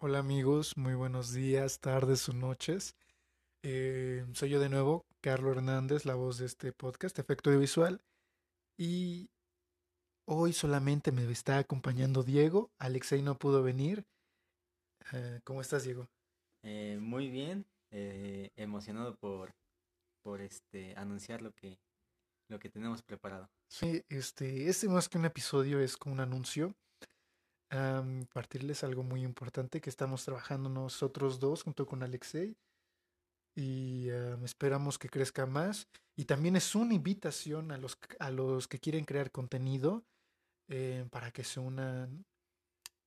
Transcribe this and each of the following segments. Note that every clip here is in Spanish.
Hola amigos, muy buenos días, tardes o noches. Eh, soy yo de nuevo, Carlos Hernández, la voz de este podcast, Efecto Audiovisual. Y hoy solamente me está acompañando Diego. Alexei no pudo venir. Eh, ¿Cómo estás, Diego? Eh, muy bien, eh, emocionado por, por este anunciar lo que, lo que tenemos preparado. Sí, este, este más que un episodio es como un anuncio. Am, partirles algo muy importante que estamos trabajando nosotros dos junto con Alexei y am, esperamos que crezca más. Y también es una invitación a los, a los que quieren crear contenido eh, para que se unan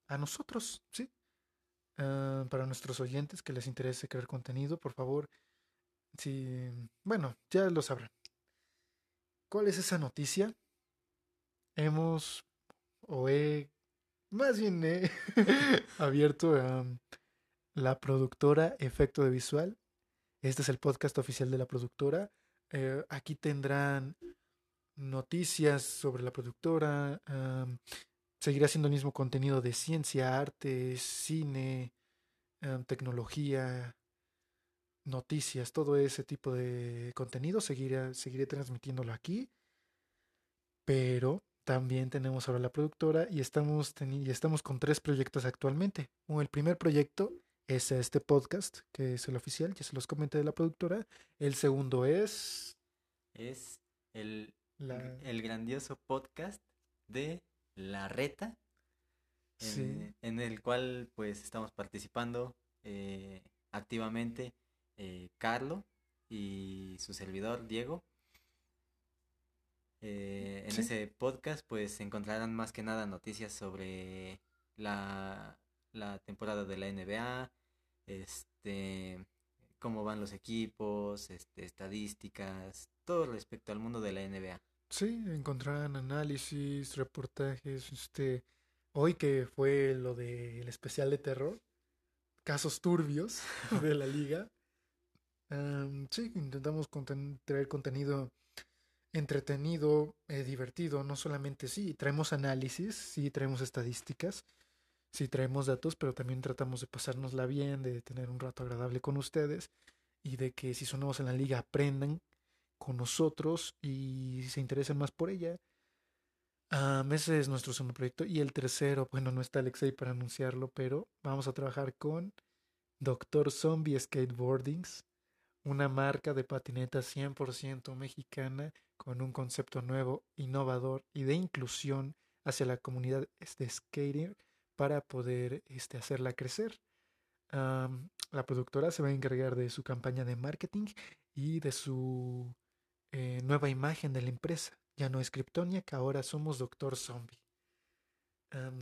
a nosotros, ¿sí? Ah, para nuestros oyentes que les interese crear contenido, por favor, sí, bueno, ya lo sabrán. ¿Cuál es esa noticia? Hemos, o he, más bien he abierto am, la productora Efecto de Visual. Este es el podcast oficial de la productora. Eh, aquí tendrán noticias sobre la productora. seguirá siendo el mismo contenido de ciencia, arte, cine, tecnología, noticias, todo ese tipo de contenido. Seguiré, seguiré transmitiéndolo aquí. Pero también tenemos ahora la productora y estamos, y estamos con tres proyectos actualmente. El primer proyecto es este podcast, que es el oficial, ya se los comenté de la productora. El segundo es Es el, la... el grandioso podcast de La Reta, en, Sí, en el cual pues estamos participando eh, activamente eh, Carlo y su servidor Diego. Eh, en sí, ese podcast pues encontrarán más que nada noticias sobre la, la temporada de la NBA, este, cómo van los equipos, este, estadísticas, todo respecto al mundo de la NBA. sí, encontrarán análisis, reportajes, este, hoy que fue lo del especial de terror, casos turbios de la liga. Am, sí, intentamos conten- traer contenido entretenido, eh, divertido, no solamente sí, traemos análisis, sí, traemos estadísticas, sí, traemos datos, pero también tratamos de pasárnosla bien, de tener un rato agradable con ustedes y de que si son nuevos en la liga aprendan con nosotros y se interesen más por ella. Am, ese es nuestro segundo proyecto. Y el tercero, bueno, no está Alexei para anunciarlo, pero vamos a trabajar con Doctor Zombie Skateboardings, una marca de patinetas 100% mexicana con un concepto nuevo, innovador y de inclusión hacia la comunidad de skating para poder este, hacerla crecer. La productora se va a encargar de su campaña de marketing y de su eh, nueva imagen de la empresa. Ya no es Kryptonic, ahora somos Doctor Zombie.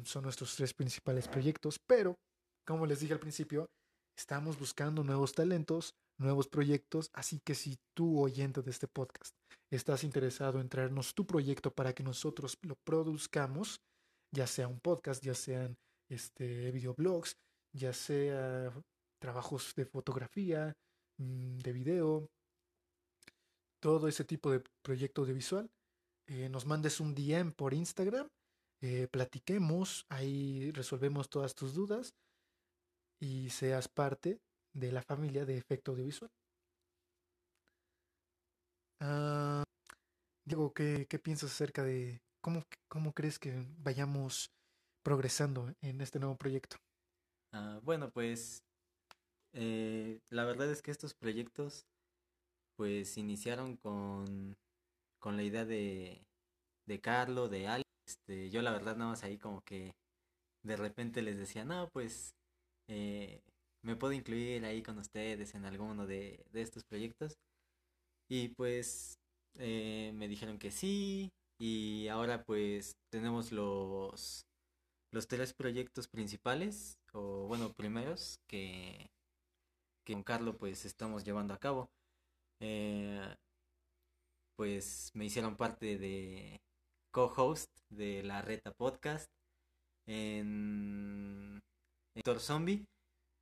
Son nuestros tres principales proyectos, pero como les dije al principio, estamos buscando nuevos talentos, nuevos proyectos, así que si tú, oyente de este podcast, estás interesado en traernos tu proyecto para que nosotros lo produzcamos, ya sea un podcast, ya sean este, videoblogs, ya sea trabajos de fotografía, mm, de video, todo ese tipo de proyecto audiovisual, eh, nos mandes un DM por Instagram, eh, platiquemos, ahí resolvemos todas tus dudas y seas parte de la familia de efecto audiovisual. Ah, Diego, ¿qué, qué piensas acerca de cómo, cómo crees que vayamos progresando en este nuevo proyecto? Ah, bueno, pues eh, la verdad es que estos proyectos pues iniciaron con, con la idea de, de Carlo, de Ali. Este, yo la verdad nada más ahí como que de repente les decía, no, pues eh, me puedo incluir ahí con ustedes en alguno de, estos proyectos. Y pues eh, me dijeron que sí. Y ahora pues tenemos los, los tres proyectos principales, o bueno, primeros, que, que con Carlo pues estamos llevando a cabo. Eh, pues me hicieron parte de co-host de la Reta Podcast en, en Thor Zombie.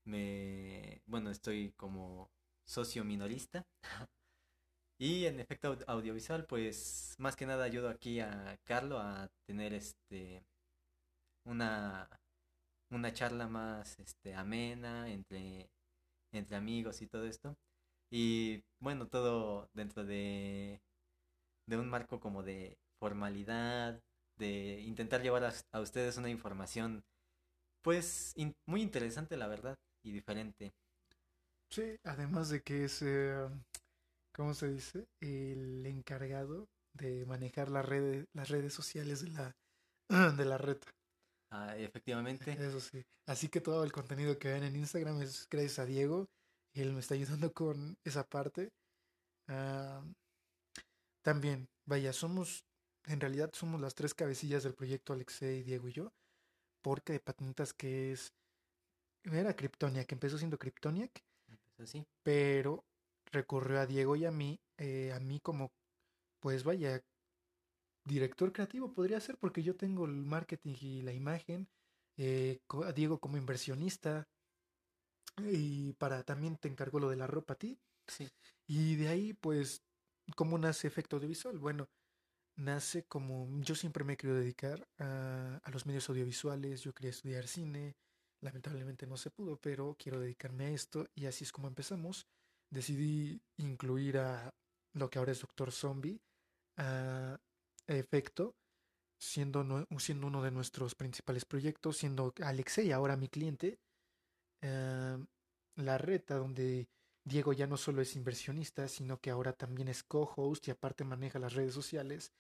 Me, bueno, estoy como socio minorista. Y en efecto au- audiovisual, pues más que nada ayudo aquí a Carlo a tener este una una charla más este, amena entre, entre amigos y todo esto. Y bueno, todo dentro de, de un marco como de formalidad, de intentar llevar a, ustedes una información pues muy interesante la verdad y diferente. Sí, además de que es, eh, ¿cómo se dice? El encargado de manejar las redes, las redes sociales de la, de la red. Ah, efectivamente. Eso sí. Así que todo el contenido que ven en Instagram es gracias a Diego. Él me está ayudando con esa parte. Ah, también, vaya, somos, en realidad somos las tres cabecillas del proyecto Alexei, Diego y yo. Porque de patentas que es, era Kryptoniac, empezó siendo Kryptoniac. Empezó así. Pero recurrió a Diego y a mí, eh, a mí como, pues vaya, director creativo podría ser, porque yo tengo el marketing y la imagen, eh, a Diego como inversionista, y para también te encargo lo de la ropa a ti. Sí. Y de ahí, pues, ¿cómo nace efecto audiovisual? Bueno, nace como yo siempre me he querido dedicar a, a, los medios audiovisuales, yo quería estudiar cine, lamentablemente no se pudo, pero quiero dedicarme a esto y así es como empezamos. Decidí incluir a lo que ahora es Doctor Zombie, a efecto, siendo, siendo uno de nuestros principales proyectos, siendo Alexei ahora mi cliente. Em, la reta donde Diego ya no solo es inversionista, sino que ahora también es co-host y aparte maneja las redes sociales.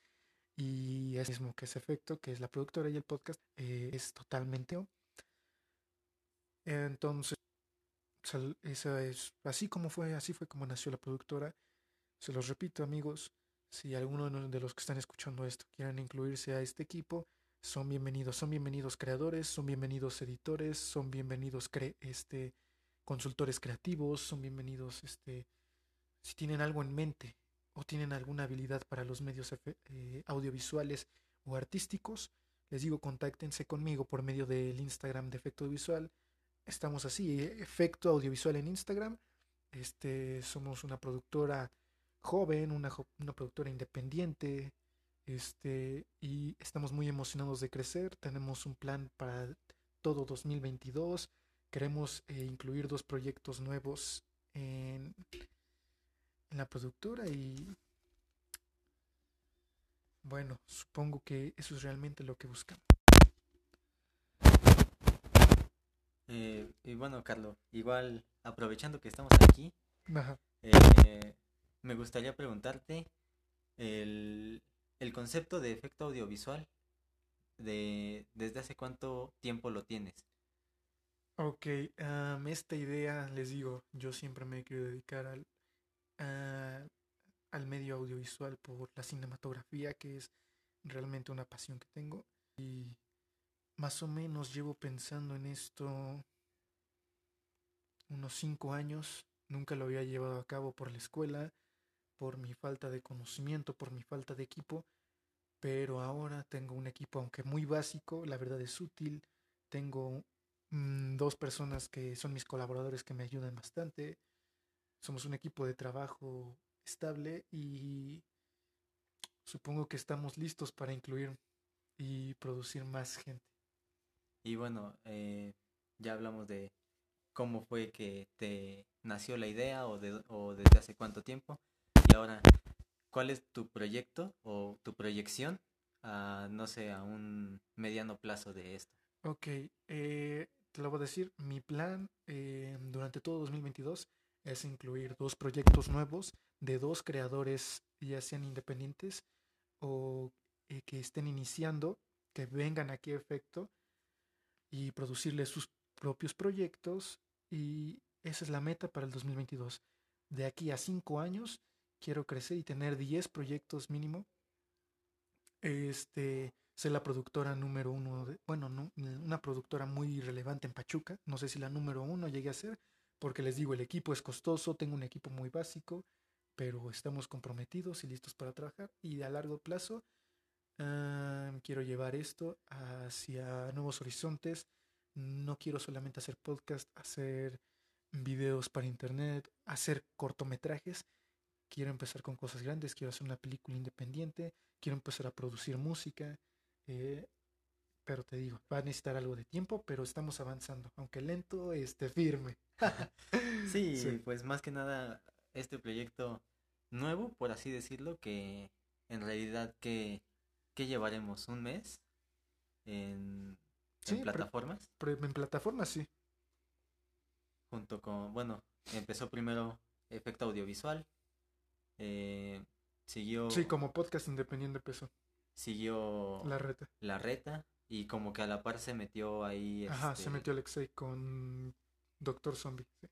Y es mismo que ese efecto, que es la productora y el podcast, eh, es totalmente. Entonces, esa es así como fue, así fue como nació la productora. Se los repito, amigos, si alguno de los que están escuchando esto quieren incluirse a este equipo, son bienvenidos, son bienvenidos creadores, son bienvenidos editores, son bienvenidos este, consultores creativos, son bienvenidos este, si tienen algo en mente o tienen alguna habilidad para los medios eh, audiovisuales o artísticos, les digo contáctense conmigo por medio del Instagram de Efecto Audiovisual. Estamos así, Efecto Audiovisual en Instagram. Este, somos una productora joven, una, una productora independiente, este, y estamos muy emocionados de crecer. Tenemos un plan para todo 2022. Queremos eh, incluir dos proyectos nuevos en, en la productora y bueno, supongo que eso es realmente lo que buscamos. Eh, y bueno, Carlos, igual aprovechando que estamos aquí, eh, me gustaría preguntarte el, el concepto de efecto audiovisual. De, ¿Desde hace cuánto tiempo lo tienes? Ok, esta idea, les digo, yo siempre me querido dedicar al, al medio audiovisual por la cinematografía, que es realmente una pasión que tengo. Y más o menos llevo pensando en esto unos cinco años. Nunca lo había llevado a cabo por la escuela por mi falta de conocimiento, por mi falta de equipo, pero ahora tengo un equipo, aunque muy básico, la verdad es útil, tengo mm, dos personas que son mis colaboradores que me ayudan bastante, somos un equipo de trabajo estable y supongo que estamos listos para incluir y producir más gente. Y bueno, eh, ya hablamos de cómo fue que te nació la idea o, de, o desde hace cuánto tiempo. Y ahora, ¿cuál es tu proyecto o tu proyección a, no sé, a un mediano plazo de esto? Ok, eh, te lo voy a decir, mi plan eh, durante todo 2022 es incluir dos proyectos nuevos de dos creadores, ya sean independientes o eh, que estén iniciando, que vengan aquí a efecto y producirles sus propios proyectos y esa es la meta para el 2022. De aquí a cinco años quiero crecer y tener 10 proyectos mínimo. Este, ser la productora número uno, bueno, no, una productora muy relevante en Pachuca. No sé si la número uno llegue a ser, porque les digo, el equipo es costoso, tengo un equipo muy básico, pero estamos comprometidos y listos para trabajar. Y a largo plazo quiero llevar esto hacia nuevos horizontes. No quiero solamente hacer podcast, hacer videos para internet, hacer cortometrajes quiero empezar con cosas grandes, quiero hacer una película independiente, quiero empezar a producir música, eh, pero te digo, va a necesitar algo de tiempo, pero estamos avanzando, aunque lento, este firme. sí, Sí. pues más que nada este proyecto nuevo, por así decirlo, que en realidad que, que llevaremos un mes en, Sí, en pero- plataformas, en plataformas sí. junto con, bueno, empezó primero efecto audiovisual, eh, siguió, Sí, como podcast independiente empezó. Siguió La reta. la reta y como que a la par se metió ahí Ajá, se este, metió Alexei con Doctor Zombie. Sí.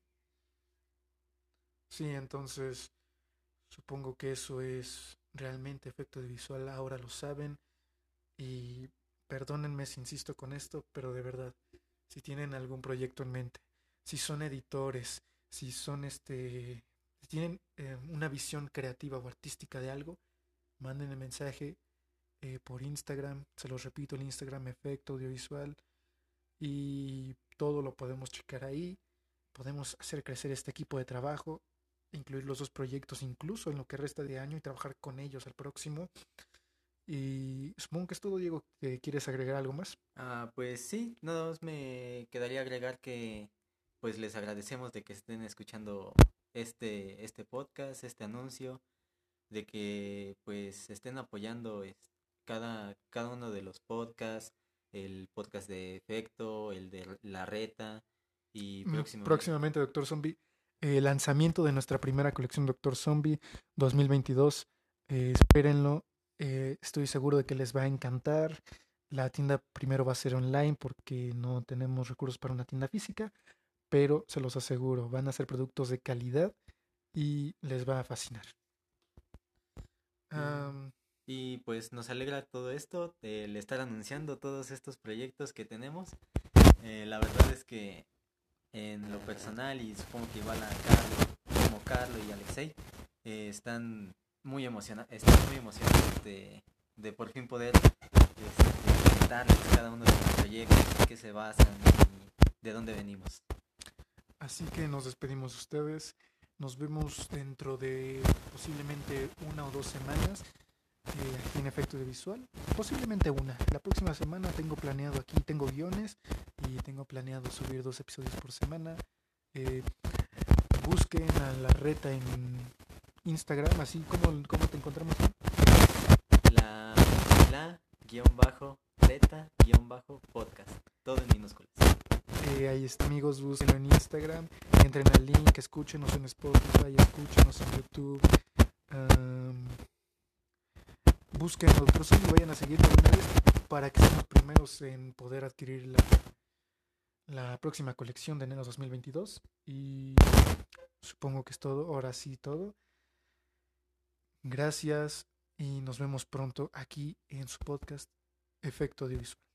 Sí, entonces supongo que eso es realmente efecto de visual. Ahora lo saben. Y perdónenme si insisto con esto, pero de verdad, si tienen algún proyecto en mente, si son editores, si son este, si tienen eh, una visión creativa o artística de algo, manden el mensaje eh, por Instagram. Se los repito, el Instagram Efecto Audiovisual y todo lo podemos checar ahí. Podemos hacer crecer este equipo de trabajo, incluir los dos proyectos incluso en lo que resta de año y trabajar con ellos al próximo. Y supongo que es todo, Diego. ¿Te ¿Quieres agregar algo más? Ah, pues sí, nada más me quedaría agregar que pues les agradecemos de que estén escuchando este, este podcast, este anuncio, de que pues estén apoyando es- cada, cada uno de los podcasts, el podcast de efecto, el de la reta y Mm, próximamente. Próximamente, Doctor Zombie. eh, lanzamiento de nuestra primera colección Doctor Zombie 2022. Eh, espérenlo. eh, estoy seguro de que les va a encantar. La tienda primero va a ser online porque no tenemos recursos para una tienda física, pero se los aseguro, van a ser productos de calidad y les va a fascinar. Y pues nos alegra todo esto, el estar anunciando todos estos proyectos que tenemos. Eh, la verdad es que en lo personal y supongo que igual a Carlos, como Carlos y Alexei, eh, están muy emocionados, están muy emocionados de, de por fin poder contarles cada uno de los proyectos, en qué se basan y de dónde venimos. Así que nos despedimos de ustedes. Nos vemos dentro de posiblemente una o dos semanas eh, en Efecto de Visual. Posiblemente una. La próxima semana tengo planeado aquí, tengo guiones y tengo planeado subir dos episodios por semana. Eh, busquen a la reta en Instagram, así como, como te encontramos. La, la guion bajo, reta guion bajo podcast, todo en minúsculas. Eh, ahí está, amigos, búsquenlo en Instagram, entren al link, escúchenos en Spotify, escúchenos en YouTube. Busquen a Doctor y vayan a vez para que sean los primeros en poder adquirir la, la próxima colección de enero 2022. Y supongo que es todo, ahora sí todo. Gracias y nos vemos pronto aquí en su podcast Efecto Audiovisual.